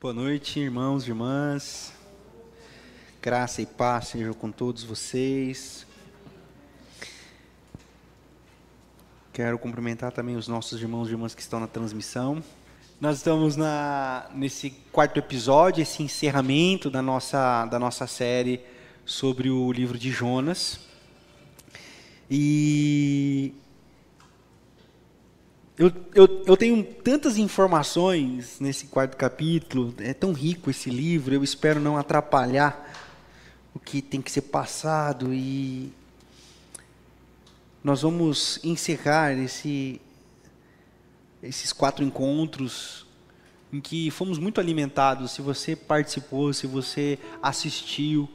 Boa noite, irmãos e irmãs. Graça e paz sejam com todos vocês. Quero cumprimentar também os nossos irmãos e irmãs que estão na transmissão. Nós estamos na, nesse quarto episódio, esse encerramento da nossa, da nossa série sobre o livro de Jonas. E eu, eu, eu tenho tantas informações nesse quarto capítulo, é tão rico esse livro, eu espero não atrapalhar o que tem que ser passado e nós vamos encerrar esse, esses quatro encontros em que fomos muito alimentados. Se você participou, se você assistiu,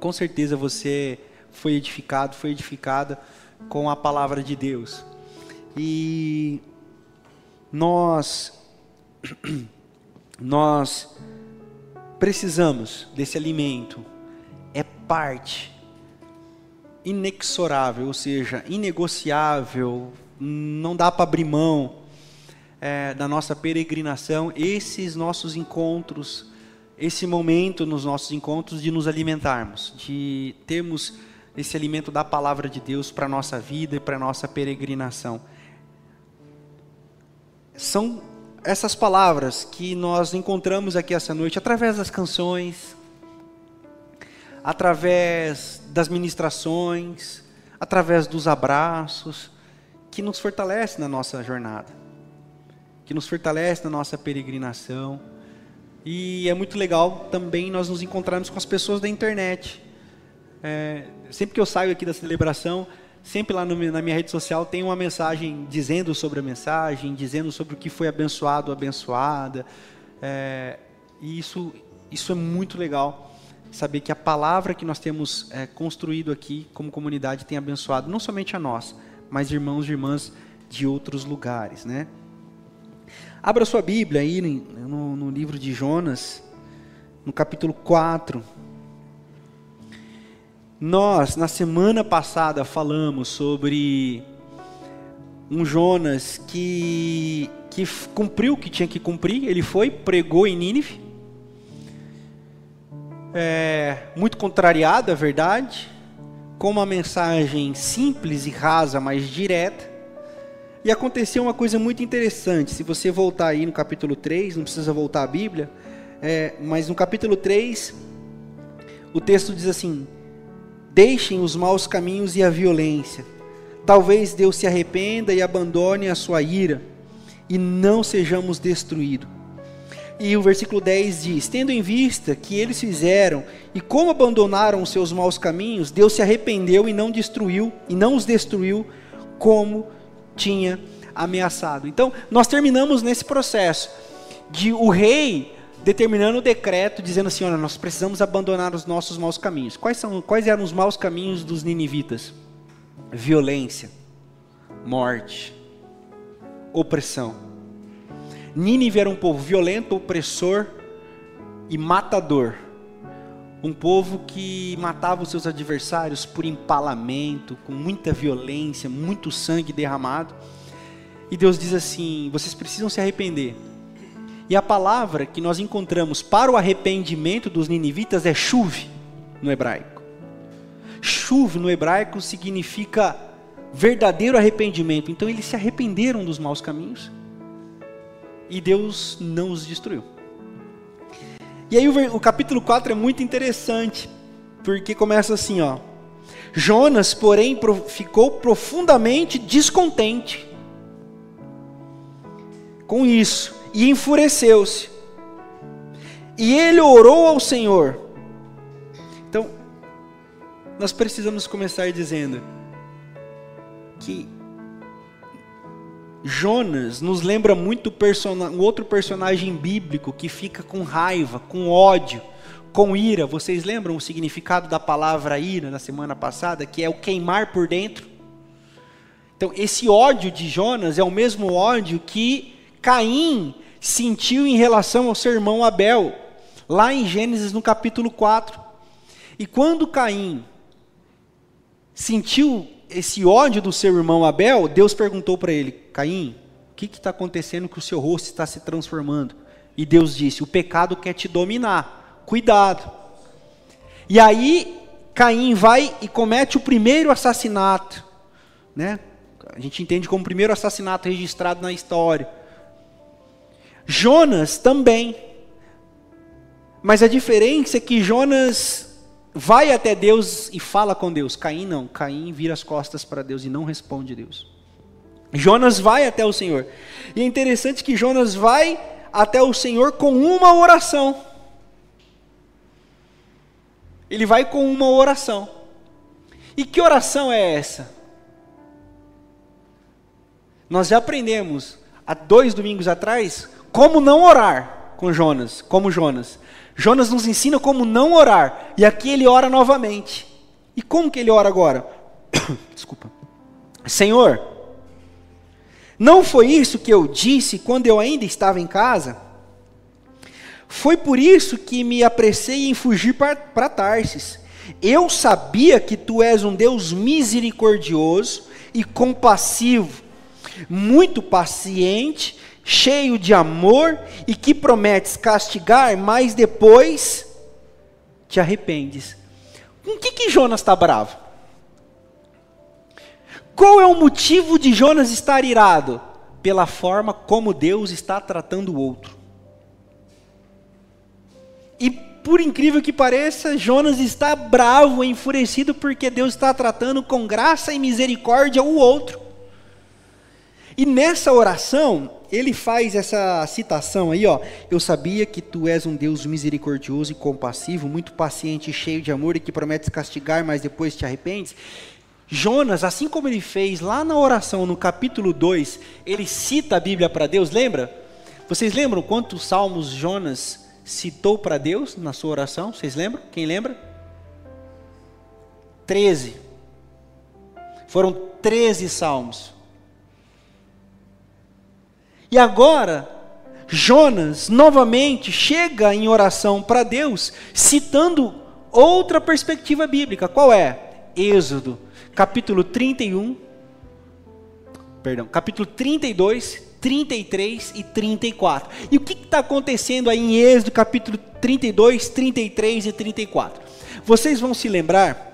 com certeza você foi edificado, foi edificada com a palavra de Deus. E nós nós precisamos desse alimento. É parte inexorável, ou seja, inegociável, não dá para abrir mão é, da nossa peregrinação, esses nossos encontros, esse momento nos nossos encontros de nos alimentarmos, de termos esse alimento da palavra de Deus para a nossa vida e para a nossa peregrinação são essas palavras que nós encontramos aqui essa noite através das canções, através das ministrações, através dos abraços, que nos fortalece na nossa jornada, que nos fortalece na nossa peregrinação. E é muito legal também nós nos encontrarmos com as pessoas da internet. É, sempre que eu saio aqui da celebração, sempre lá no, na minha rede social tem uma mensagem dizendo sobre a mensagem, dizendo sobre o que foi abençoado, abençoada. É, e isso, isso é muito legal, saber que a palavra que nós temos é, construído aqui como comunidade tem abençoado não somente a nós, mas irmãos e irmãs de outros lugares, né? Abra sua Bíblia aí no, no livro de Jonas, no capítulo 4. Nós, na semana passada, falamos sobre um Jonas que, que cumpriu o que tinha que cumprir, ele foi, pregou em Nínive, é, muito contrariado, é verdade, com uma mensagem simples e rasa, mas direta. E aconteceu uma coisa muito interessante. Se você voltar aí no capítulo 3, não precisa voltar à Bíblia, é, mas no capítulo 3, o texto diz assim: Deixem os maus caminhos e a violência. Talvez Deus se arrependa e abandone a sua ira, e não sejamos destruídos. E o versículo 10 diz: Tendo em vista que eles fizeram e como abandonaram os seus maus caminhos, Deus se arrependeu e não destruiu, e não os destruiu como tinha ameaçado. Então, nós terminamos nesse processo de o rei determinando o decreto dizendo assim: olha, nós precisamos abandonar os nossos maus caminhos. Quais, são, quais eram os maus caminhos dos ninivitas? Violência, morte, opressão. Nínive era um povo violento, opressor e matador. Um povo que matava os seus adversários por empalamento, com muita violência, muito sangue derramado. E Deus diz assim: vocês precisam se arrepender e a palavra que nós encontramos para o arrependimento dos ninivitas é chuve no hebraico. Chuve no hebraico significa verdadeiro arrependimento. Então eles se arrependeram dos maus caminhos e Deus não os destruiu. E aí o, o capítulo 4 é muito interessante, porque começa assim, ó. Jonas, porém, ficou profundamente descontente com isso e enfureceu-se. E ele orou ao Senhor. Então, nós precisamos começar dizendo que Jonas nos lembra muito um outro personagem bíblico que fica com raiva, com ódio, com ira. Vocês lembram o significado da palavra ira na semana passada, que é o queimar por dentro? Então, esse ódio de Jonas é o mesmo ódio que Caim sentiu em relação ao seu irmão Abel, lá em Gênesis no capítulo 4. E quando Caim sentiu esse ódio do seu irmão Abel, Deus perguntou para ele: Caim, o que está acontecendo que o seu rosto está se transformando? E Deus disse: O pecado quer te dominar, cuidado. E aí Caim vai e comete o primeiro assassinato, né? A gente entende como o primeiro assassinato registrado na história. Jonas também. Mas a diferença é que Jonas vai até Deus e fala com Deus. Caim não. Caim vira as costas para Deus e não responde Deus. Jonas vai até o Senhor. E é interessante que Jonas vai até o Senhor com uma oração. Ele vai com uma oração. E que oração é essa? Nós já aprendemos há dois domingos atrás como não orar com Jonas, como Jonas. Jonas nos ensina como não orar, e aqui ele ora novamente. E como que ele ora agora? Desculpa. Senhor, não foi isso que eu disse quando eu ainda estava em casa? Foi por isso que me apressei em fugir para Tarsis. Eu sabia que tu és um Deus misericordioso e compassivo, muito paciente, cheio de amor e que prometes castigar, mas depois te arrependes. Com que, que Jonas está bravo? Qual é o motivo de Jonas estar irado? Pela forma como Deus está tratando o outro. E por incrível que pareça, Jonas está bravo, enfurecido, porque Deus está tratando com graça e misericórdia o outro. E nessa oração, ele faz essa citação aí, ó. Eu sabia que tu és um Deus misericordioso e compassivo, muito paciente e cheio de amor e que prometes castigar, mas depois te arrependes. Jonas, assim como ele fez lá na oração no capítulo 2, ele cita a Bíblia para Deus, lembra? Vocês lembram quantos salmos Jonas citou para Deus na sua oração? Vocês lembram? Quem lembra? 13. Foram 13 salmos. E agora, Jonas novamente chega em oração para Deus, citando outra perspectiva bíblica. Qual é? Êxodo, capítulo 31, perdão, capítulo 32, 33 e 34. E o que está acontecendo aí em Êxodo, capítulo 32, 33 e 34? Vocês vão se lembrar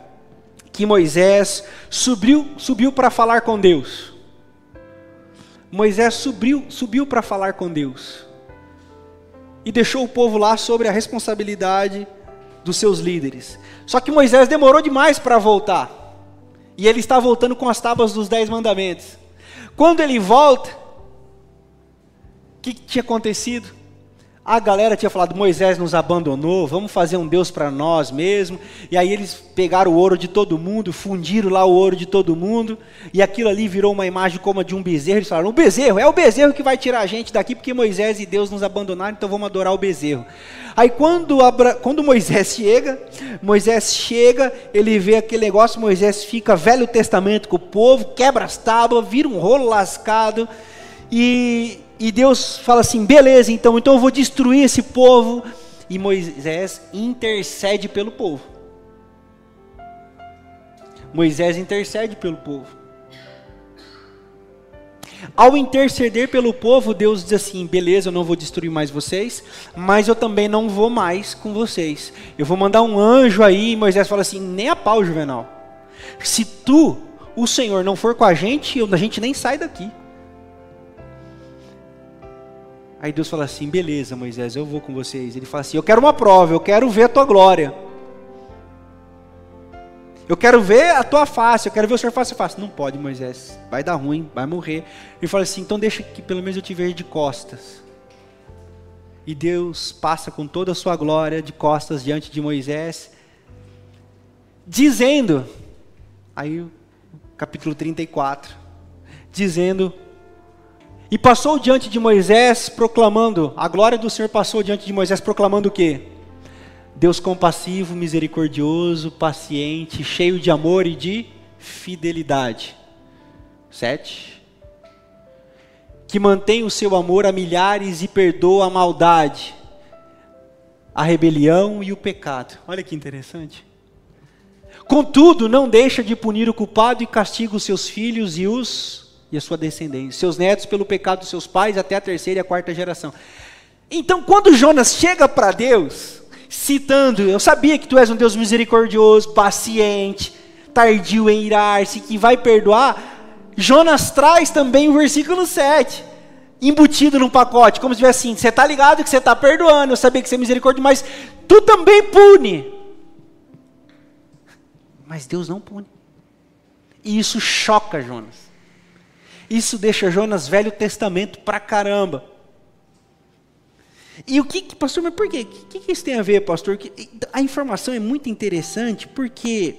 que Moisés subiu, subiu para falar com Deus. Moisés subiu, subiu para falar com Deus e deixou o povo lá sobre a responsabilidade dos seus líderes. Só que Moisés demorou demais para voltar. E ele está voltando com as tábuas dos dez mandamentos. Quando ele volta, o que, que tinha acontecido? A galera tinha falado: Moisés nos abandonou, vamos fazer um Deus para nós mesmo. E aí eles pegaram o ouro de todo mundo, fundiram lá o ouro de todo mundo, e aquilo ali virou uma imagem como a de um bezerro. Eles falaram: O bezerro, é o bezerro que vai tirar a gente daqui, porque Moisés e Deus nos abandonaram, então vamos adorar o bezerro. Aí quando, Abra... quando Moisés chega, Moisés chega, ele vê aquele negócio, Moisés fica Velho Testamento com o povo, quebra as tábuas, vira um rolo lascado, e e Deus fala assim: beleza, então, então eu vou destruir esse povo. E Moisés intercede pelo povo. Moisés intercede pelo povo. Ao interceder pelo povo, Deus diz assim: beleza, eu não vou destruir mais vocês, mas eu também não vou mais com vocês. Eu vou mandar um anjo aí. E Moisés fala assim: nem a pau, Juvenal. Se tu, o Senhor, não for com a gente, a gente nem sai daqui. Aí Deus fala assim: beleza, Moisés, eu vou com vocês. Ele fala assim: eu quero uma prova, eu quero ver a tua glória. Eu quero ver a tua face, eu quero ver o Senhor face a face. Não pode, Moisés, vai dar ruim, vai morrer. Ele fala assim: então deixa que pelo menos eu te veja de costas. E Deus passa com toda a sua glória de costas diante de Moisés, dizendo, aí capítulo 34, dizendo e passou diante de Moisés proclamando, a glória do Senhor passou diante de Moisés proclamando o quê? Deus compassivo, misericordioso, paciente, cheio de amor e de fidelidade. Sete. Que mantém o seu amor a milhares e perdoa a maldade, a rebelião e o pecado. Olha que interessante. Contudo, não deixa de punir o culpado e castiga os seus filhos e os e a sua descendência, seus netos pelo pecado dos seus pais até a terceira e a quarta geração. Então, quando Jonas chega para Deus, citando, eu sabia que tu és um Deus misericordioso, paciente, tardio em irar-se, que vai perdoar, Jonas traz também o versículo 7, embutido num pacote, como se tivesse assim: você está ligado que você está perdoando, eu sabia que você é misericórdia, mas tu também pune. Mas Deus não pune. E isso choca Jonas. Isso deixa Jonas Velho Testamento pra caramba. E o que, pastor, mas por quê? O que, que isso tem a ver, pastor? A informação é muito interessante porque,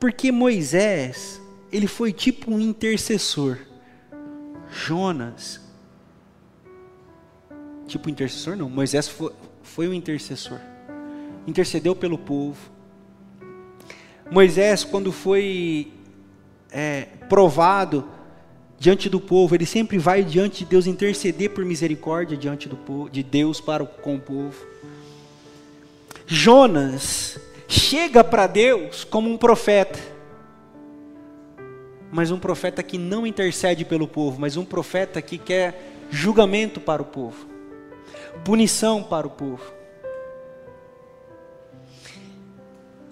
porque Moisés, ele foi tipo um intercessor. Jonas, tipo intercessor não, Moisés foi, foi um intercessor. Intercedeu pelo povo. Moisés, quando foi é, provado diante do povo, ele sempre vai diante de Deus interceder por misericórdia diante do povo, de Deus para com o povo. Jonas chega para Deus como um profeta, mas um profeta que não intercede pelo povo, mas um profeta que quer julgamento para o povo, punição para o povo.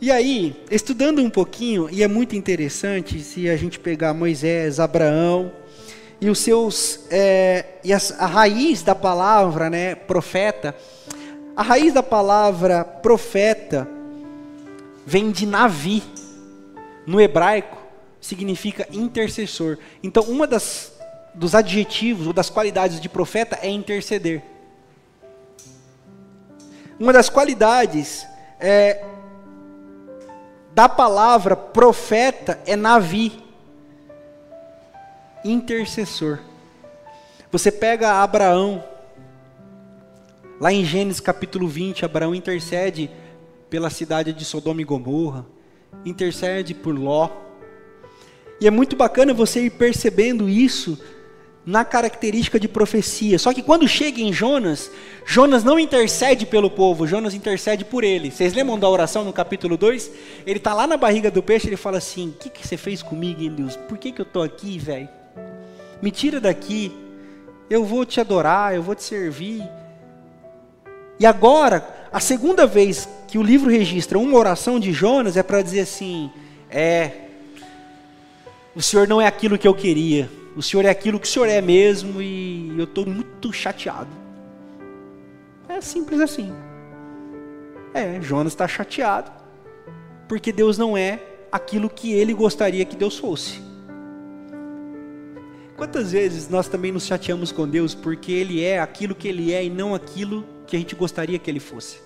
E aí, estudando um pouquinho, e é muito interessante se a gente pegar Moisés, Abraão, e os seus é, e as, a raiz da palavra, né, profeta. A raiz da palavra profeta vem de Navi. No hebraico significa intercessor. Então, uma das dos adjetivos ou das qualidades de profeta é interceder. Uma das qualidades é, da palavra profeta é Navi intercessor. Você pega Abraão, lá em Gênesis capítulo 20, Abraão intercede pela cidade de Sodoma e Gomorra, intercede por Ló. E é muito bacana você ir percebendo isso na característica de profecia. Só que quando chega em Jonas, Jonas não intercede pelo povo, Jonas intercede por ele. Vocês lembram da oração no capítulo 2? Ele está lá na barriga do peixe, ele fala assim: O que, que você fez comigo, hein, Deus? Por que, que eu estou aqui, velho? me tira daqui, eu vou te adorar, eu vou te servir. E agora, a segunda vez que o livro registra uma oração de Jonas é para dizer assim: é, o Senhor não é aquilo que eu queria, o Senhor é aquilo que o Senhor é mesmo e eu estou muito chateado. É simples assim. É, Jonas está chateado, porque Deus não é aquilo que ele gostaria que Deus fosse. Quantas vezes nós também nos chateamos com Deus porque Ele é aquilo que Ele é e não aquilo que a gente gostaria que Ele fosse?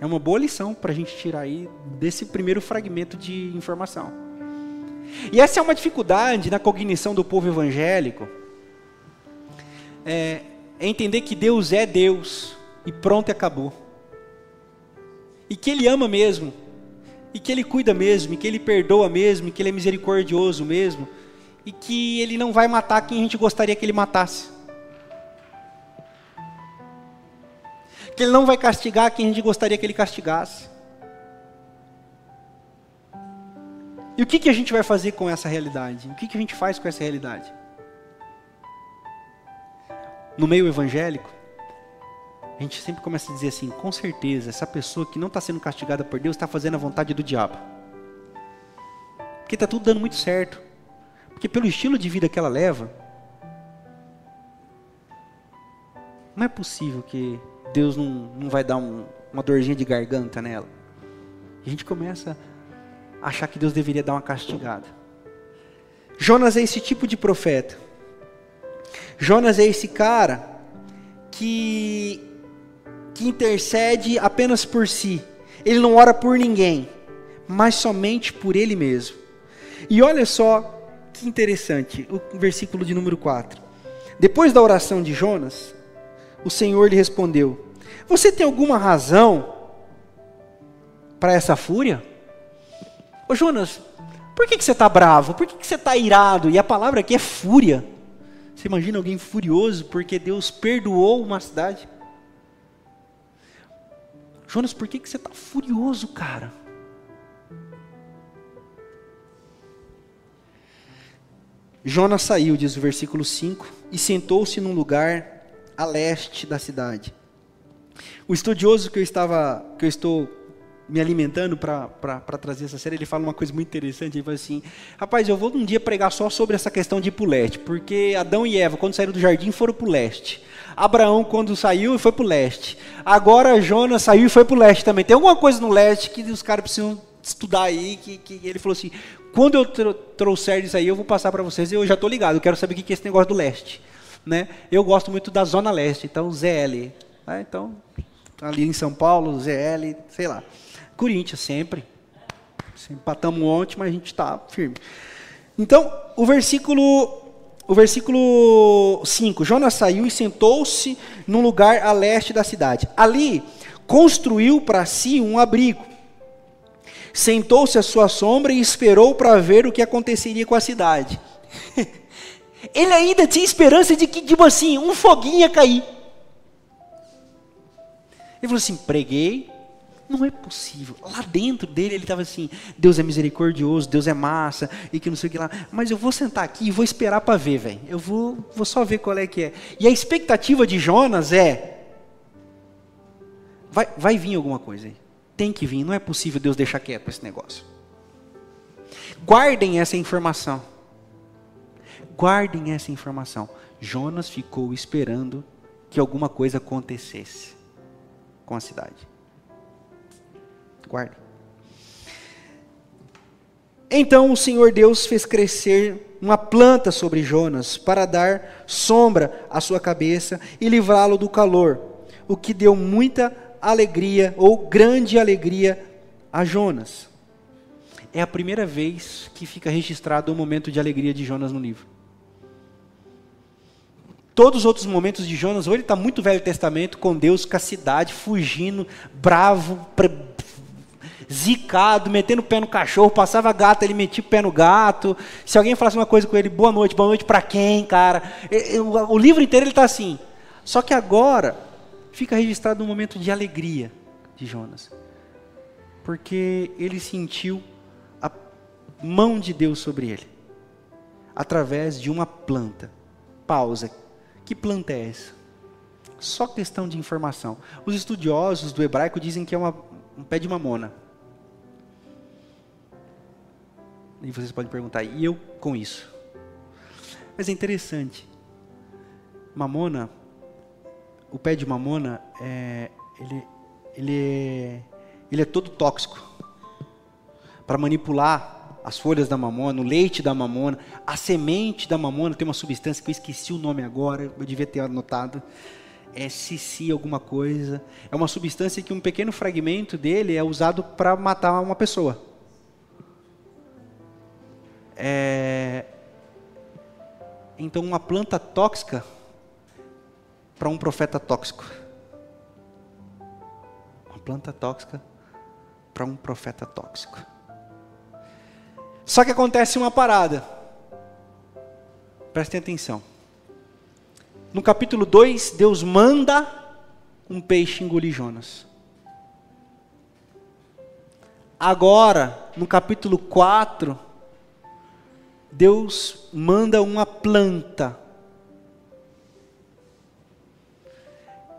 É uma boa lição para a gente tirar aí desse primeiro fragmento de informação. E essa é uma dificuldade na cognição do povo evangélico. É, é entender que Deus é Deus e pronto e acabou. E que Ele ama mesmo, e que Ele cuida mesmo, e que Ele perdoa mesmo, e que Ele é misericordioso mesmo e que ele não vai matar quem a gente gostaria que ele matasse. Que ele não vai castigar quem a gente gostaria que ele castigasse. E o que, que a gente vai fazer com essa realidade? O que, que a gente faz com essa realidade? No meio evangélico, a gente sempre começa a dizer assim: com certeza, essa pessoa que não está sendo castigada por Deus está fazendo a vontade do diabo. Porque está tudo dando muito certo. Porque pelo estilo de vida que ela leva, não é possível que Deus não, não vai dar um, uma dorzinha de garganta nela. A gente começa achar que Deus deveria dar uma castigada. Jonas é esse tipo de profeta. Jonas é esse cara que, que intercede apenas por si. Ele não ora por ninguém, mas somente por ele mesmo. E olha só que interessante, o versículo de número 4. Depois da oração de Jonas, o Senhor lhe respondeu: Você tem alguma razão para essa fúria? Ô Jonas, por que, que você está bravo? Por que, que você está irado? E a palavra aqui é fúria. Você imagina alguém furioso porque Deus perdoou uma cidade? Jonas, por que, que você está furioso, cara? Jonas saiu, diz o versículo 5, e sentou-se num lugar a leste da cidade. O estudioso que eu estava, que eu estou me alimentando para trazer essa série, ele fala uma coisa muito interessante. Ele fala assim: Rapaz, eu vou um dia pregar só sobre essa questão de ir para o leste, porque Adão e Eva, quando saíram do jardim, foram para o leste. Abraão, quando saiu, foi para o leste. Agora Jonas saiu e foi para o leste também. Tem alguma coisa no leste que os caras precisam estudar aí, que, que ele falou assim: quando eu trouxer isso aí, eu vou passar para vocês. Eu já estou ligado, eu quero saber o que é esse negócio do leste. Né? Eu gosto muito da Zona Leste, então ZL. Né? Então, ali em São Paulo, ZL, sei lá. Corinthians, sempre. Empatamos ontem, mas a gente está firme. Então, o versículo o versículo 5: Jonas saiu e sentou-se num lugar a leste da cidade. Ali construiu para si um abrigo. Sentou-se à sua sombra e esperou para ver o que aconteceria com a cidade. Ele ainda tinha esperança de que, tipo assim, um foguinho ia cair. Ele falou assim: preguei, não é possível. Lá dentro dele ele estava assim: Deus é misericordioso, Deus é massa, e que não sei o que lá. Mas eu vou sentar aqui e vou esperar para ver, velho. Eu vou, vou só ver qual é que é. E a expectativa de Jonas é: vai, vai vir alguma coisa aí. Tem que vir, não é possível Deus deixar quieto esse negócio. Guardem essa informação. Guardem essa informação. Jonas ficou esperando que alguma coisa acontecesse com a cidade. Guarde. Então o Senhor Deus fez crescer uma planta sobre Jonas para dar sombra à sua cabeça e livrá-lo do calor, o que deu muita alegria ou grande alegria a Jonas. É a primeira vez que fica registrado o momento de alegria de Jonas no livro. Todos os outros momentos de Jonas, ou ele está muito Velho Testamento, com Deus, com a cidade, fugindo, bravo, zicado, metendo o pé no cachorro, passava gato, ele metia o pé no gato. Se alguém falasse uma coisa com ele, boa noite, boa noite para quem, cara? O livro inteiro ele está assim. Só que agora fica registrado um momento de alegria de Jonas. Porque ele sentiu a mão de Deus sobre ele. Através de uma planta. Pausa. Que planta é essa? Só questão de informação. Os estudiosos do hebraico dizem que é uma, um pé de mamona. E vocês podem perguntar, e eu com isso? Mas é interessante. Mamona, o pé de mamona, é, ele, ele, é, ele é todo tóxico. Para manipular as folhas da mamona, o leite da mamona, a semente da mamona tem uma substância que eu esqueci o nome agora, eu devia ter anotado. É cici alguma coisa. É uma substância que um pequeno fragmento dele é usado para matar uma pessoa. É... Então, uma planta tóxica para um profeta tóxico. Uma planta tóxica para um profeta tóxico. Só que acontece uma parada. Prestem atenção. No capítulo 2, Deus manda um peixe engolir Jonas. Agora, no capítulo 4, Deus manda uma planta.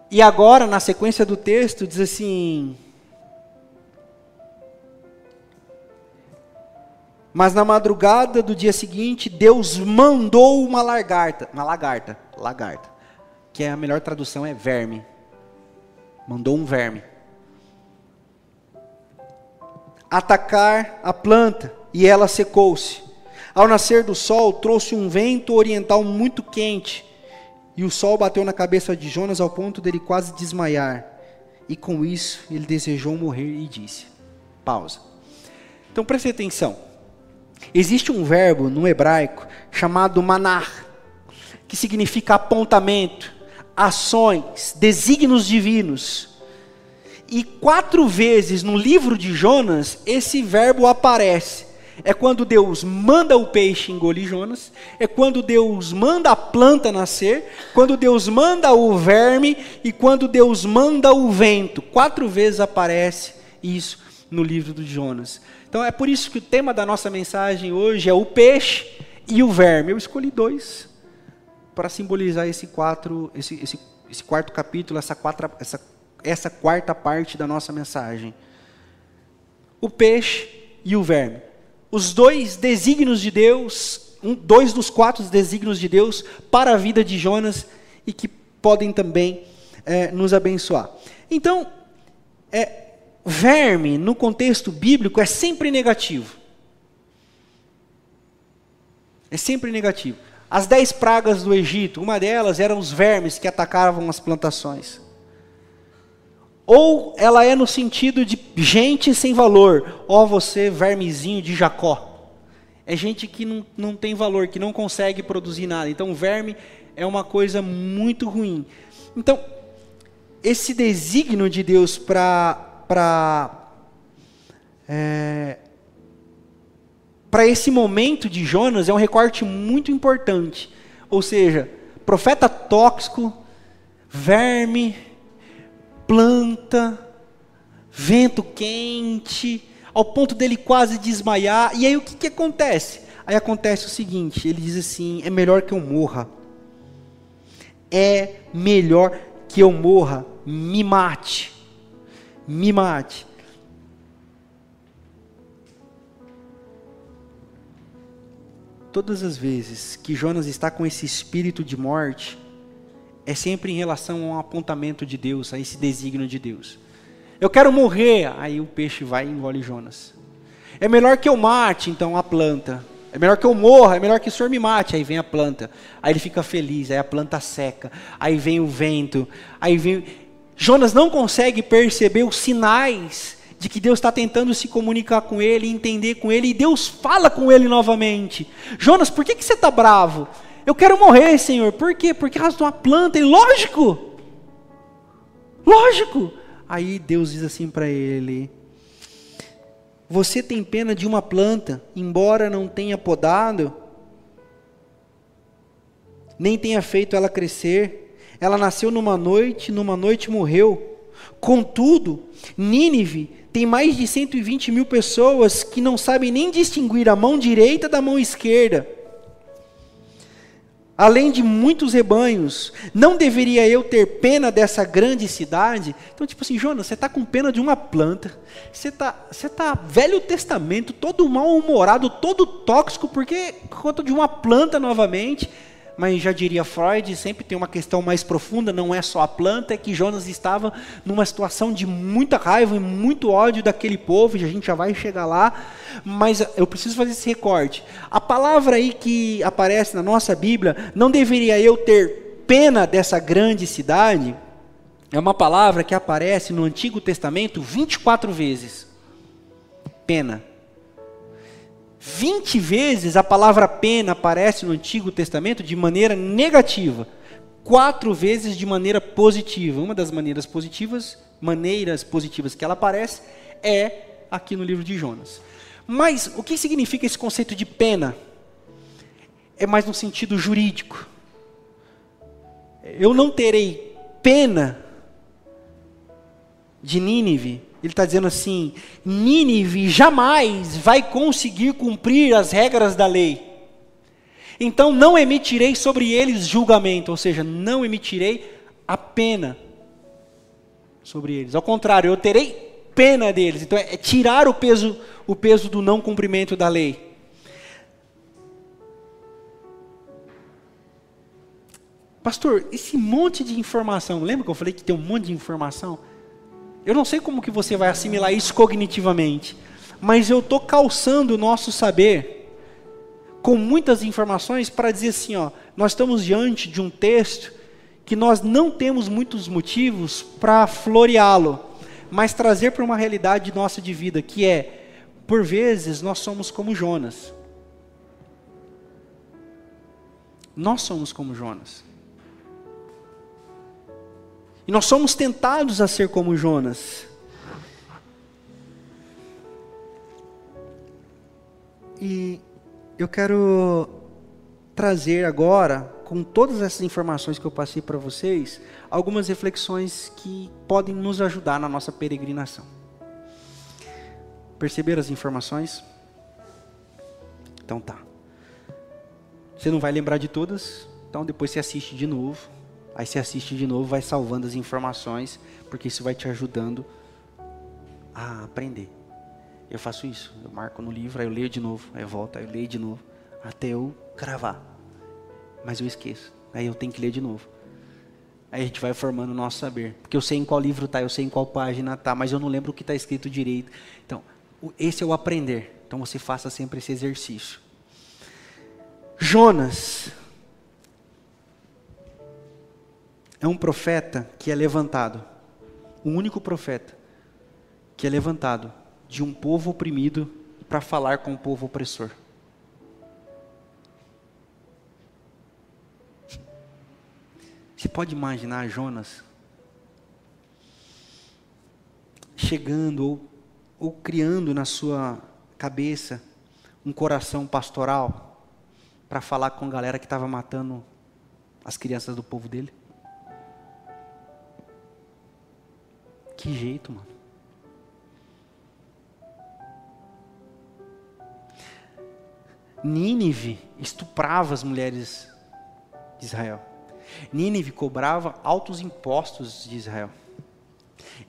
E agora, na sequência do texto, diz assim: Mas na madrugada do dia seguinte, Deus mandou uma lagarta, uma lagarta, lagarta, que é a melhor tradução é verme. Mandou um verme atacar a planta e ela secou-se. Ao nascer do sol, trouxe um vento oriental muito quente, e o sol bateu na cabeça de Jonas ao ponto dele quase desmaiar. E com isso, ele desejou morrer e disse: Pausa. Então preste atenção. Existe um verbo no hebraico chamado manar, que significa apontamento, ações, desígnios divinos. E quatro vezes no livro de Jonas esse verbo aparece é quando Deus manda o peixe engolir Jonas, é quando Deus manda a planta nascer, quando Deus manda o verme e quando Deus manda o vento. Quatro vezes aparece isso no livro de Jonas. Então é por isso que o tema da nossa mensagem hoje é o peixe e o verme. Eu escolhi dois para simbolizar esse quatro, esse, esse esse quarto capítulo, essa, quatro, essa, essa quarta parte da nossa mensagem. O peixe e o verme. Os dois desígnios de Deus, um, dois dos quatro desígnios de Deus para a vida de Jonas e que podem também é, nos abençoar. Então, é, verme no contexto bíblico é sempre negativo. É sempre negativo. As dez pragas do Egito, uma delas eram os vermes que atacavam as plantações. Ou ela é no sentido de gente sem valor, ó você vermezinho de Jacó. É gente que não, não tem valor, que não consegue produzir nada. Então, verme é uma coisa muito ruim. Então, esse desígnio de Deus para é, para esse momento de Jonas é um recorte muito importante. Ou seja, profeta tóxico, verme, planta, vento quente, ao ponto dele quase desmaiar. E aí o que, que acontece? Aí acontece o seguinte: ele diz assim: é melhor que eu morra. É melhor que eu morra. Me mate. Me mate. todas as vezes que Jonas está com esse espírito de morte, é sempre em relação a um apontamento de Deus, a esse desígnio de Deus. Eu quero morrer, aí o peixe vai e engole Jonas. É melhor que eu mate, então a planta. É melhor que eu morra, é melhor que o Senhor me mate. Aí vem a planta. Aí ele fica feliz, aí a planta seca. Aí vem o vento. Aí vem. Jonas não consegue perceber os sinais de que Deus está tentando se comunicar com ele, entender com ele, e Deus fala com ele novamente. Jonas, por que, que você está bravo? Eu quero morrer, Senhor. Por quê? Porque causa de uma planta. E lógico, lógico. Aí Deus diz assim para ele: Você tem pena de uma planta, embora não tenha podado, nem tenha feito ela crescer. Ela nasceu numa noite, numa noite morreu. Contudo, Nínive tem mais de 120 mil pessoas que não sabem nem distinguir a mão direita da mão esquerda. Além de muitos rebanhos, não deveria eu ter pena dessa grande cidade? Então, tipo assim, Jonas, você está com pena de uma planta, você está você tá Velho Testamento, todo mal-humorado, todo tóxico, porque conta de uma planta novamente mas já diria Freud, sempre tem uma questão mais profunda, não é só a planta, é que Jonas estava numa situação de muita raiva e muito ódio daquele povo, e a gente já vai chegar lá, mas eu preciso fazer esse recorte. A palavra aí que aparece na nossa Bíblia, não deveria eu ter pena dessa grande cidade? É uma palavra que aparece no Antigo Testamento 24 vezes. Pena. 20 vezes a palavra pena aparece no Antigo Testamento de maneira negativa, quatro vezes de maneira positiva. Uma das maneiras positivas, maneiras positivas que ela aparece é aqui no livro de Jonas. Mas o que significa esse conceito de pena? É mais no sentido jurídico. Eu não terei pena de Nínive ele está dizendo assim: Nínive jamais vai conseguir cumprir as regras da lei. Então não emitirei sobre eles julgamento, ou seja, não emitirei a pena sobre eles. Ao contrário, eu terei pena deles. Então é tirar o peso, o peso do não cumprimento da lei. Pastor, esse monte de informação, lembra que eu falei que tem um monte de informação? Eu não sei como que você vai assimilar isso cognitivamente, mas eu estou calçando o nosso saber com muitas informações para dizer assim, ó, nós estamos diante de um texto que nós não temos muitos motivos para floreá-lo, mas trazer para uma realidade nossa de vida, que é, por vezes, nós somos como Jonas. Nós somos como Jonas. E nós somos tentados a ser como Jonas. E eu quero trazer agora, com todas essas informações que eu passei para vocês, algumas reflexões que podem nos ajudar na nossa peregrinação. Perceberam as informações? Então tá. Você não vai lembrar de todas, então depois você assiste de novo Aí você assiste de novo, vai salvando as informações, porque isso vai te ajudando a aprender. Eu faço isso, eu marco no livro, aí eu leio de novo, aí eu volto, aí eu leio de novo, até eu cravar. Mas eu esqueço, aí eu tenho que ler de novo. Aí a gente vai formando o nosso saber. Porque eu sei em qual livro está, eu sei em qual página está, mas eu não lembro o que está escrito direito. Então, esse é o aprender. Então você faça sempre esse exercício. Jonas um profeta que é levantado, o único profeta que é levantado de um povo oprimido para falar com o povo opressor. Você pode imaginar Jonas chegando ou, ou criando na sua cabeça um coração pastoral para falar com a galera que estava matando as crianças do povo dele? Que jeito, mano. Nínive estuprava as mulheres de Israel. Nínive cobrava altos impostos de Israel.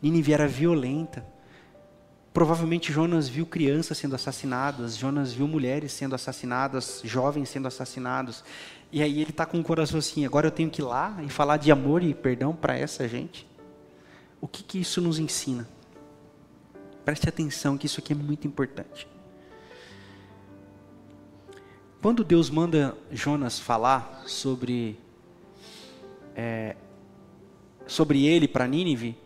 Nínive era violenta. Provavelmente Jonas viu crianças sendo assassinadas, Jonas viu mulheres sendo assassinadas, jovens sendo assassinados. E aí ele está com o coração assim: agora eu tenho que ir lá e falar de amor e perdão para essa gente. O que, que isso nos ensina? Preste atenção que isso aqui é muito importante. Quando Deus manda Jonas falar sobre é, sobre ele para Nínive,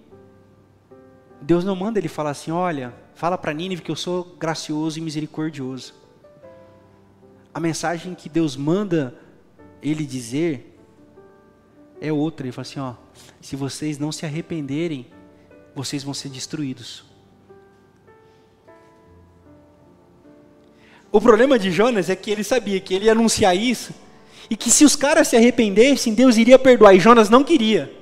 Deus não manda ele falar assim: olha, fala para Nínive que eu sou gracioso e misericordioso. A mensagem que Deus manda ele dizer é outra. Ele fala assim: ó, se vocês não se arrependerem, vocês vão ser destruídos. O problema de Jonas é que ele sabia que ele ia anunciar isso e que se os caras se arrependessem, Deus iria perdoar. E Jonas não queria.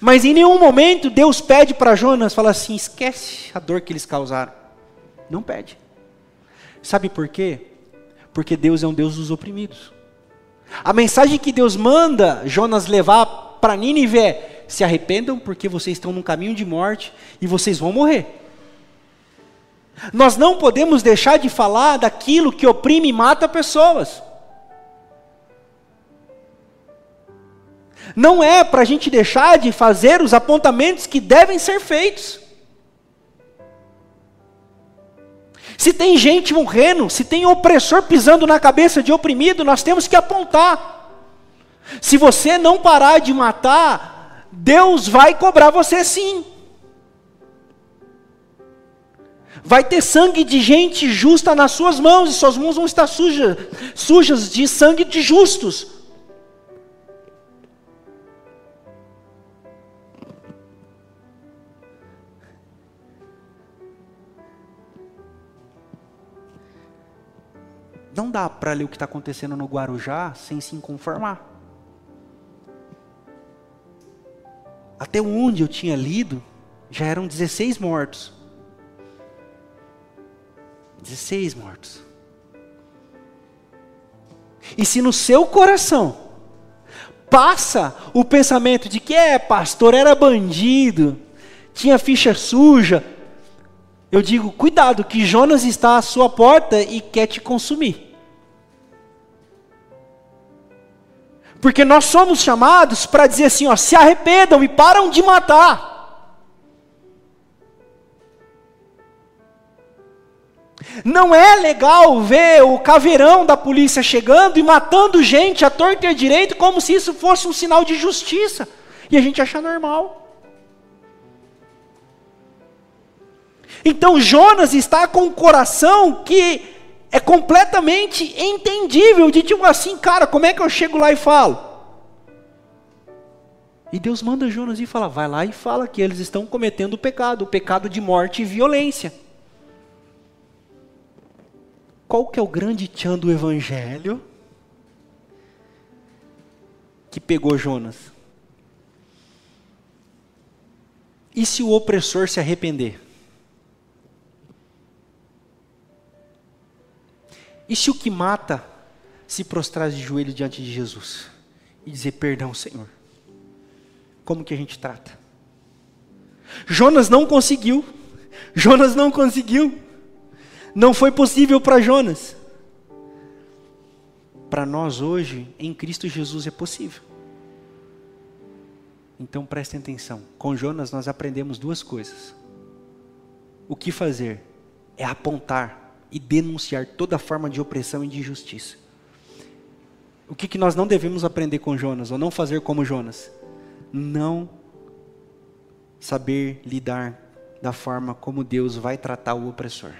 Mas em nenhum momento Deus pede para Jonas, fala assim: esquece a dor que eles causaram. Não pede. Sabe por quê? Porque Deus é um Deus dos oprimidos. A mensagem que Deus manda Jonas levar para Nínive é: se arrependam, porque vocês estão num caminho de morte e vocês vão morrer. Nós não podemos deixar de falar daquilo que oprime e mata pessoas. Não é para a gente deixar de fazer os apontamentos que devem ser feitos. Se tem gente morrendo, se tem opressor pisando na cabeça de oprimido, nós temos que apontar. Se você não parar de matar, Deus vai cobrar você sim. Vai ter sangue de gente justa nas suas mãos, e suas mãos vão estar sujas, sujas de sangue de justos. Não dá para ler o que está acontecendo no Guarujá sem se conformar. Até onde eu tinha lido, já eram 16 mortos. 16 mortos. E se no seu coração passa o pensamento de que é, pastor era bandido, tinha ficha suja, eu digo, cuidado, que Jonas está à sua porta e quer te consumir. Porque nós somos chamados para dizer assim, ó, se arrependam e param de matar. Não é legal ver o caveirão da polícia chegando e matando gente à torta e direito como se isso fosse um sinal de justiça. E a gente acha normal. Então Jonas está com um coração que é completamente entendível de tipo assim, cara, como é que eu chego lá e falo? E Deus manda Jonas ir falar, vai lá e fala que eles estão cometendo o pecado, o pecado de morte e violência. Qual que é o grande tchan do evangelho que pegou Jonas? E se o opressor se arrepender? E se o que mata se prostrar de joelho diante de Jesus? e dizer perdão, Senhor. Como que a gente trata? Jonas não conseguiu. Jonas não conseguiu. Não foi possível para Jonas. Para nós hoje, em Cristo Jesus é possível. Então prestem atenção. Com Jonas nós aprendemos duas coisas. O que fazer é apontar e denunciar toda forma de opressão e de injustiça. O que, que nós não devemos aprender com Jonas, ou não fazer como Jonas? Não saber lidar da forma como Deus vai tratar o opressor.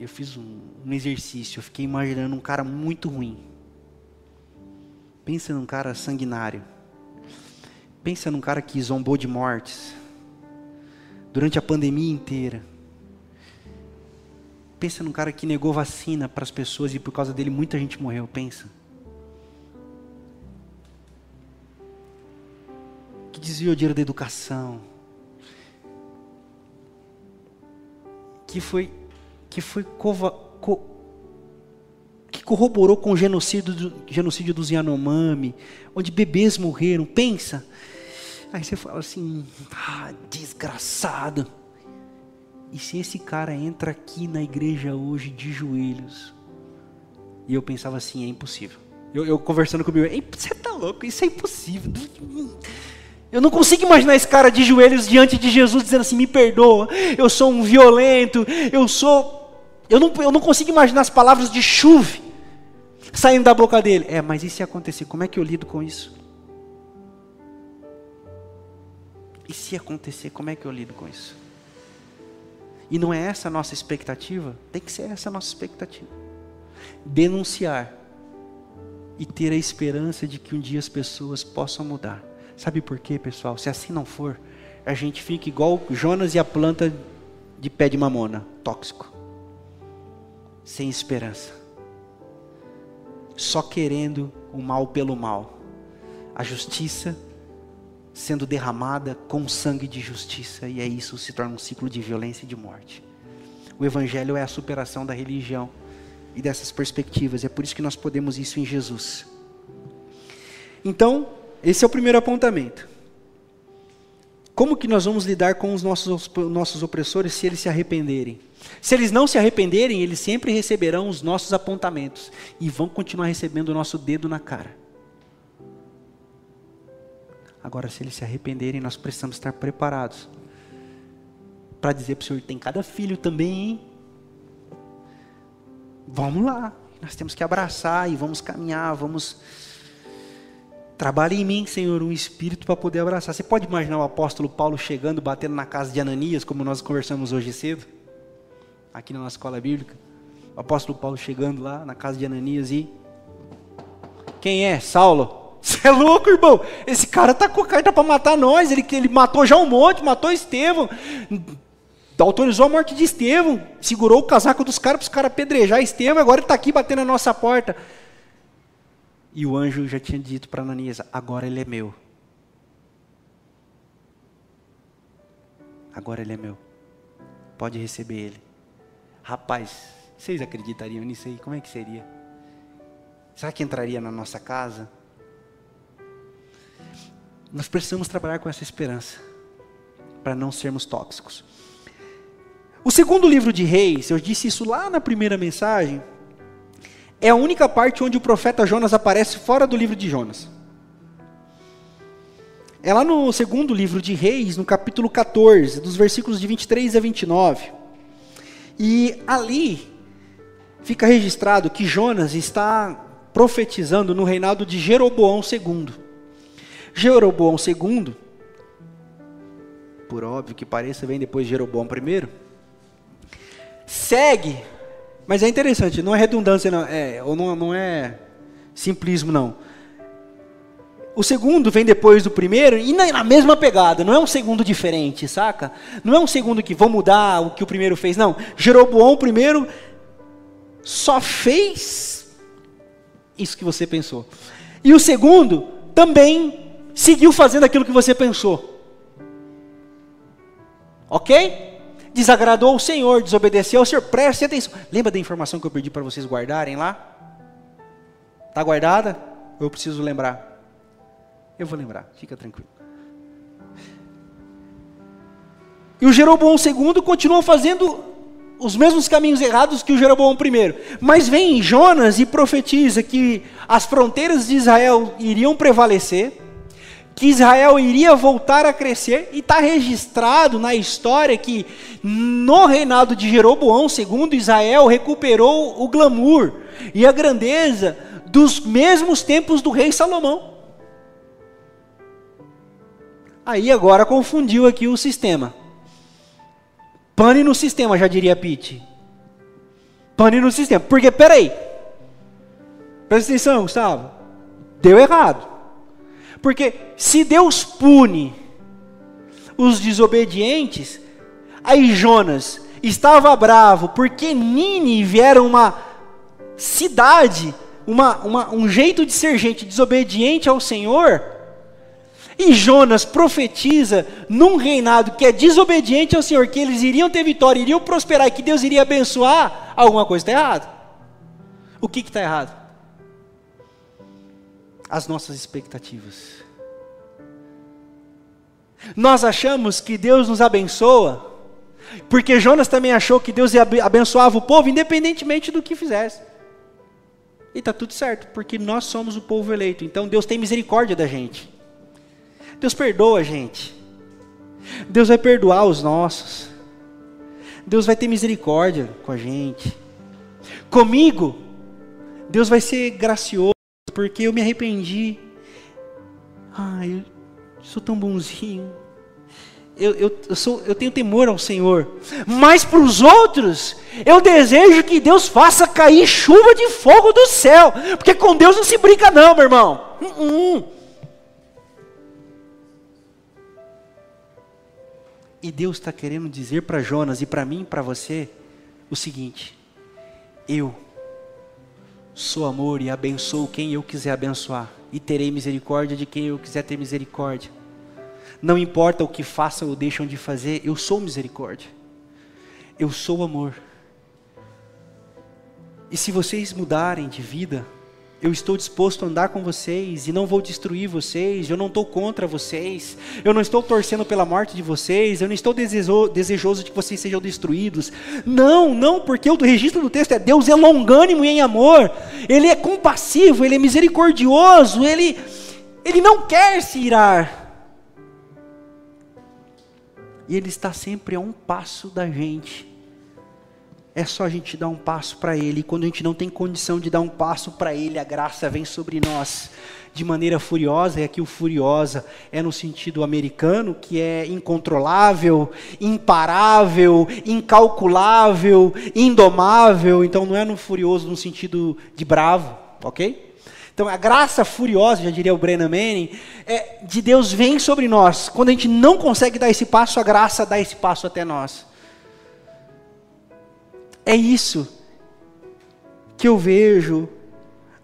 Eu fiz um, um exercício, eu fiquei imaginando um cara muito ruim. Pensa num cara sanguinário. Pensa num cara que zombou de mortes durante a pandemia inteira. Pensa num cara que negou vacina para as pessoas e por causa dele muita gente morreu. Pensa. Que desviou dinheiro da educação. Que foi que foi cova, co, que corroborou com o genocídio, do, genocídio dos Yanomami, onde bebês morreram. Pensa. Aí você fala assim, ah, desgraçado. E se esse cara entra aqui na igreja hoje de joelhos? E eu pensava assim, é impossível. Eu, eu conversando comigo, você tá louco, isso é impossível. Eu não consigo imaginar esse cara de joelhos diante de Jesus dizendo assim: me perdoa, eu sou um violento, eu sou. Eu não, eu não consigo imaginar as palavras de chuve saindo da boca dele. É, mas e se acontecer? Como é que eu lido com isso? E se acontecer, como é que eu lido com isso? E não é essa a nossa expectativa? Tem que ser essa a nossa expectativa. Denunciar e ter a esperança de que um dia as pessoas possam mudar. Sabe por quê, pessoal? Se assim não for, a gente fica igual Jonas e a planta de pé de mamona, tóxico. Sem esperança. Só querendo o mal pelo mal. A justiça sendo derramada com sangue de justiça, e é isso se torna um ciclo de violência e de morte. O Evangelho é a superação da religião e dessas perspectivas, é por isso que nós podemos isso em Jesus. Então, esse é o primeiro apontamento. Como que nós vamos lidar com os nossos, nossos opressores se eles se arrependerem? Se eles não se arrependerem, eles sempre receberão os nossos apontamentos e vão continuar recebendo o nosso dedo na cara. Agora, se eles se arrependerem, nós precisamos estar preparados para dizer para o Senhor: tem cada filho também, hein? Vamos lá, nós temos que abraçar e vamos caminhar, vamos. Trabalhe em mim, Senhor, um espírito para poder abraçar. Você pode imaginar o apóstolo Paulo chegando, batendo na casa de Ananias, como nós conversamos hoje cedo, aqui na nossa escola bíblica? O apóstolo Paulo chegando lá na casa de Ananias e. Quem é? Saulo. Você é louco, irmão? Esse cara tá com carta para matar nós. Ele, ele matou já um monte, matou Estevão. Autorizou a morte de Estevão. Segurou o casaco dos caras para os caras apedrejar Estevão. Agora ele está aqui batendo na nossa porta. E o anjo já tinha dito para Ananias: agora ele é meu. Agora ele é meu. Pode receber ele. Rapaz, vocês acreditariam nisso aí? Como é que seria? Será que entraria na nossa casa? Nós precisamos trabalhar com essa esperança, para não sermos tóxicos. O segundo livro de Reis, eu disse isso lá na primeira mensagem, é a única parte onde o profeta Jonas aparece fora do livro de Jonas. É lá no segundo livro de Reis, no capítulo 14, dos versículos de 23 a 29. E ali fica registrado que Jonas está profetizando no reinado de Jeroboão II. Jeroboão II, por óbvio que pareça, vem depois de Jeroboão I, segue, mas é interessante, não é redundância, não, é, ou não, não é simplismo, não. O segundo vem depois do primeiro e na mesma pegada, não é um segundo diferente, saca? Não é um segundo que vou mudar o que o primeiro fez, não. Jeroboão primeiro só fez isso que você pensou. E o segundo também seguiu fazendo aquilo que você pensou. Ok? desagradou ao Senhor, desobedeceu ao Senhor. Preste atenção. Lembra da informação que eu pedi para vocês guardarem lá? Está guardada? Eu preciso lembrar. Eu vou lembrar, fica tranquilo. E o Jeroboão II continua fazendo os mesmos caminhos errados que o Jeroboão I. Mas vem Jonas e profetiza que as fronteiras de Israel iriam prevalecer, que Israel iria voltar a crescer, e está registrado na história que no reinado de Jeroboão II, Israel recuperou o glamour e a grandeza dos mesmos tempos do rei Salomão. Aí agora confundiu aqui o sistema. Pane no sistema, já diria Pete. Pane no sistema. Porque, peraí. Presta atenção, Gustavo. Deu errado. Porque se Deus pune os desobedientes, aí Jonas estava bravo porque Nínive era uma cidade, uma, uma, um jeito de ser gente desobediente ao Senhor. E Jonas profetiza num reinado que é desobediente ao Senhor, que eles iriam ter vitória, iriam prosperar e que Deus iria abençoar, alguma coisa está errada. O que está errado? As nossas expectativas. Nós achamos que Deus nos abençoa, porque Jonas também achou que Deus abençoava o povo, independentemente do que fizesse. E está tudo certo, porque nós somos o povo eleito, então Deus tem misericórdia da gente. Deus perdoa a gente. Deus vai perdoar os nossos. Deus vai ter misericórdia com a gente. Comigo, Deus vai ser gracioso, porque eu me arrependi. Ai, eu sou tão bonzinho. Eu, eu, eu, sou, eu tenho temor ao Senhor. Mas para os outros, eu desejo que Deus faça cair chuva de fogo do céu. Porque com Deus não se brinca, não, meu irmão. Uh -uh. E Deus está querendo dizer para Jonas e para mim e para você o seguinte: eu sou amor e abençoo quem eu quiser abençoar, e terei misericórdia de quem eu quiser ter misericórdia. Não importa o que façam ou deixam de fazer, eu sou misericórdia. Eu sou amor. E se vocês mudarem de vida, eu estou disposto a andar com vocês e não vou destruir vocês, eu não estou contra vocês, eu não estou torcendo pela morte de vocês, eu não estou desejo, desejoso de que vocês sejam destruídos. Não, não, porque o registro do texto é Deus é longânimo e em amor, Ele é compassivo, Ele é misericordioso, Ele, Ele não quer se irar. E Ele está sempre a um passo da gente é só a gente dar um passo para Ele. E quando a gente não tem condição de dar um passo para Ele, a graça vem sobre nós de maneira furiosa. E aqui o furiosa é no sentido americano, que é incontrolável, imparável, incalculável, indomável. Então não é no furioso no sentido de bravo, ok? Então a graça furiosa, já diria o Brennan Manning, é, de Deus vem sobre nós. Quando a gente não consegue dar esse passo, a graça dá esse passo até nós. É isso que eu vejo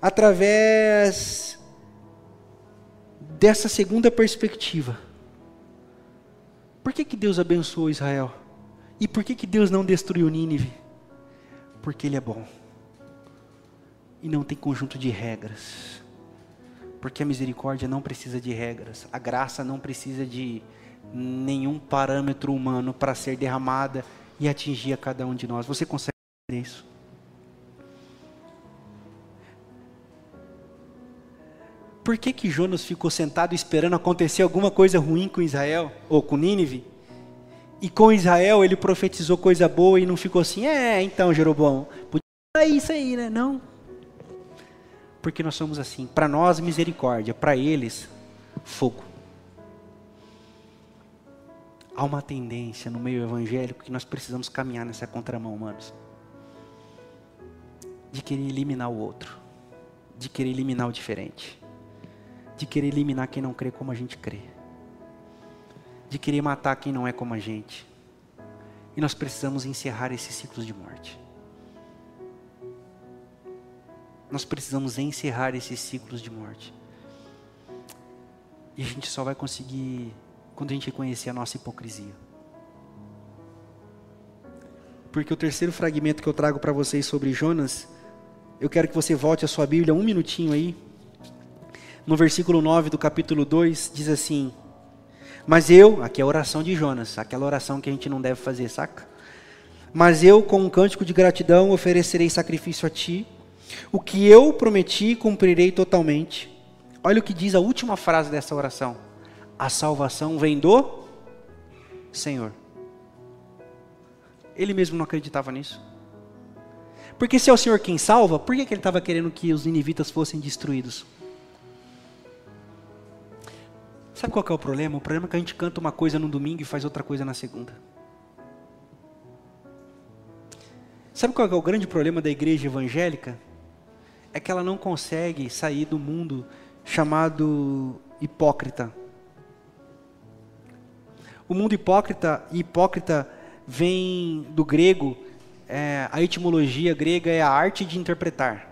através dessa segunda perspectiva. Por que, que Deus abençoou Israel? E por que, que Deus não destruiu Nínive? Porque Ele é bom. E não tem conjunto de regras. Porque a misericórdia não precisa de regras. A graça não precisa de nenhum parâmetro humano para ser derramada e atingir a cada um de nós. Você consegue ver isso? Por que, que Jonas ficou sentado esperando acontecer alguma coisa ruim com Israel, ou com Nínive? E com Israel ele profetizou coisa boa e não ficou assim, é, então Jeroboão, podia isso aí, né? Não. Porque nós somos assim, para nós misericórdia, para eles fogo há uma tendência no meio evangélico que nós precisamos caminhar nessa contramão, humanos. De querer eliminar o outro, de querer eliminar o diferente, de querer eliminar quem não crê como a gente crê, de querer matar quem não é como a gente. E nós precisamos encerrar esses ciclos de morte. Nós precisamos encerrar esses ciclos de morte. E a gente só vai conseguir quando a gente reconhecer a nossa hipocrisia. porque o terceiro fragmento que eu trago para vocês sobre Jonas, eu quero que você volte a sua Bíblia um minutinho aí. No versículo 9 do capítulo 2, diz assim: Mas eu, aqui é a oração de Jonas, aquela oração que a gente não deve fazer, saca? Mas eu, com um cântico de gratidão, oferecerei sacrifício a ti. O que eu prometi, cumprirei totalmente. Olha o que diz a última frase dessa oração: A salvação vem do Senhor. Ele mesmo não acreditava nisso. Porque se é o Senhor quem salva, por que, que ele estava querendo que os ninivitas fossem destruídos? Sabe qual é o problema? O problema é que a gente canta uma coisa no domingo e faz outra coisa na segunda. Sabe qual é o grande problema da igreja evangélica? É que ela não consegue sair do mundo chamado hipócrita. O mundo hipócrita, hipócrita vem do grego, é, a etimologia grega é a arte de interpretar.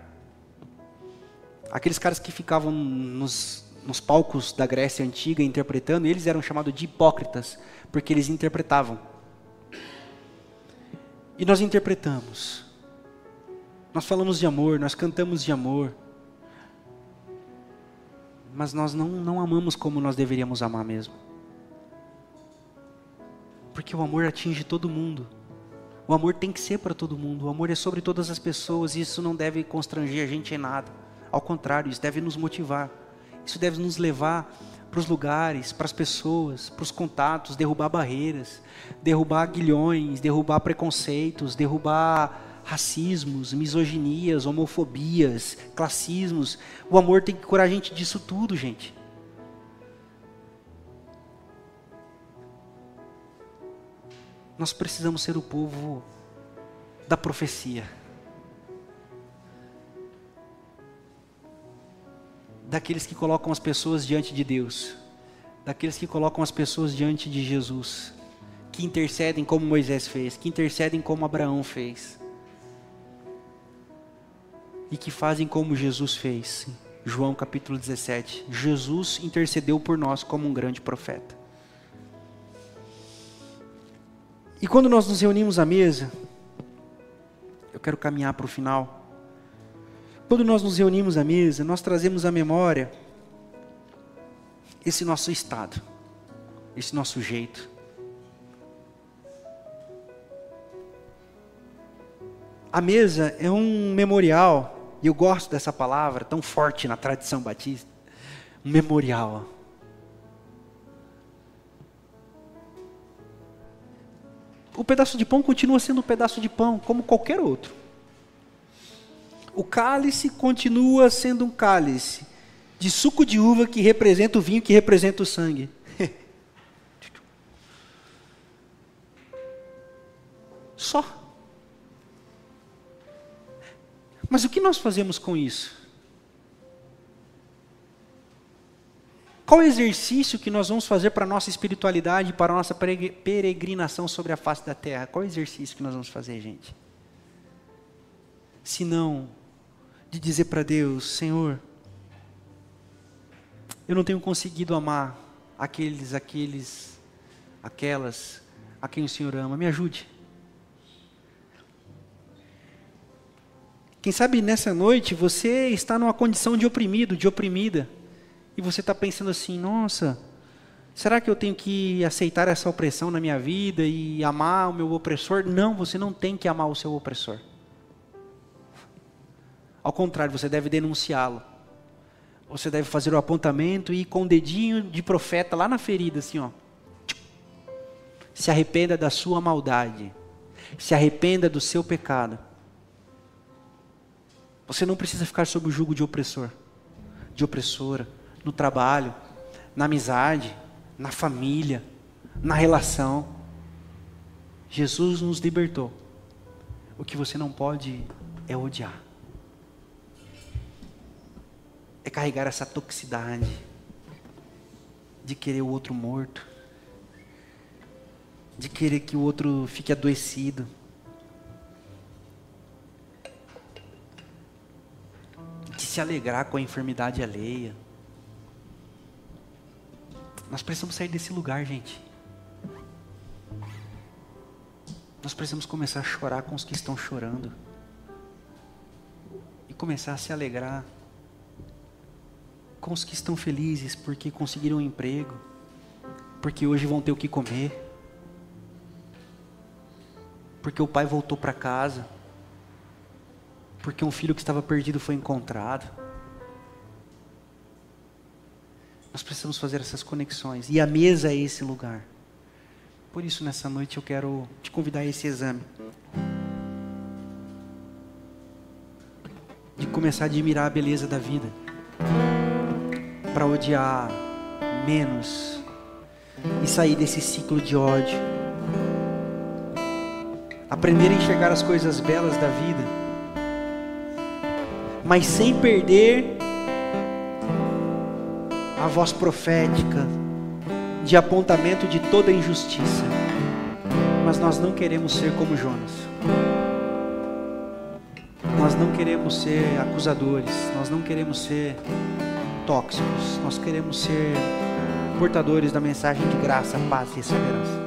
Aqueles caras que ficavam nos, nos palcos da Grécia Antiga interpretando, eles eram chamados de hipócritas, porque eles interpretavam. E nós interpretamos. Nós falamos de amor, nós cantamos de amor. Mas nós não, não amamos como nós deveríamos amar mesmo. Porque o amor atinge todo mundo. O amor tem que ser para todo mundo. O amor é sobre todas as pessoas. E isso não deve constranger a gente em nada. Ao contrário, isso deve nos motivar. Isso deve nos levar para os lugares, para as pessoas, para os contatos, derrubar barreiras, derrubar aguilhões, derrubar preconceitos, derrubar racismos, misoginias, homofobias, classismos. O amor tem que curar a gente disso tudo, gente. Nós precisamos ser o povo da profecia. Daqueles que colocam as pessoas diante de Deus. Daqueles que colocam as pessoas diante de Jesus. Que intercedem como Moisés fez. Que intercedem como Abraão fez. E que fazem como Jesus fez. João capítulo 17. Jesus intercedeu por nós como um grande profeta. E quando nós nos reunimos à mesa, eu quero caminhar para o final. Quando nós nos reunimos à mesa, nós trazemos à memória esse nosso estado, esse nosso jeito. A mesa é um memorial, e eu gosto dessa palavra, tão forte na tradição batista. Memorial. O pedaço de pão continua sendo um pedaço de pão, como qualquer outro. O cálice continua sendo um cálice de suco de uva que representa o vinho, que representa o sangue. Só. Mas o que nós fazemos com isso? Qual exercício que nós vamos fazer para a nossa espiritualidade, para a nossa peregrinação sobre a face da terra? Qual exercício que nós vamos fazer, gente? Se não de dizer para Deus, Senhor, eu não tenho conseguido amar aqueles, aqueles, aquelas a quem o Senhor ama, me ajude. Quem sabe nessa noite você está numa condição de oprimido, de oprimida e você está pensando assim: nossa, será que eu tenho que aceitar essa opressão na minha vida e amar o meu opressor? Não, você não tem que amar o seu opressor. Ao contrário, você deve denunciá-lo. Você deve fazer o apontamento e ir com o dedinho de profeta lá na ferida, assim, ó. Se arrependa da sua maldade. Se arrependa do seu pecado. Você não precisa ficar sob o jugo de opressor, de opressora no trabalho, na amizade, na família, na relação. Jesus nos libertou. O que você não pode é odiar. É carregar essa toxicidade de querer o outro morto, de querer que o outro fique adoecido. De se alegrar com a enfermidade alheia. Nós precisamos sair desse lugar, gente. Nós precisamos começar a chorar com os que estão chorando. E começar a se alegrar com os que estão felizes porque conseguiram um emprego, porque hoje vão ter o que comer, porque o pai voltou para casa, porque um filho que estava perdido foi encontrado. Nós precisamos fazer essas conexões e a mesa é esse lugar. Por isso, nessa noite, eu quero te convidar a esse exame. De começar a admirar a beleza da vida. Para odiar menos. E sair desse ciclo de ódio. Aprender a enxergar as coisas belas da vida. Mas sem perder a voz profética de apontamento de toda injustiça. Mas nós não queremos ser como Jonas. Nós não queremos ser acusadores, nós não queremos ser tóxicos, nós queremos ser portadores da mensagem de graça, paz e esperança.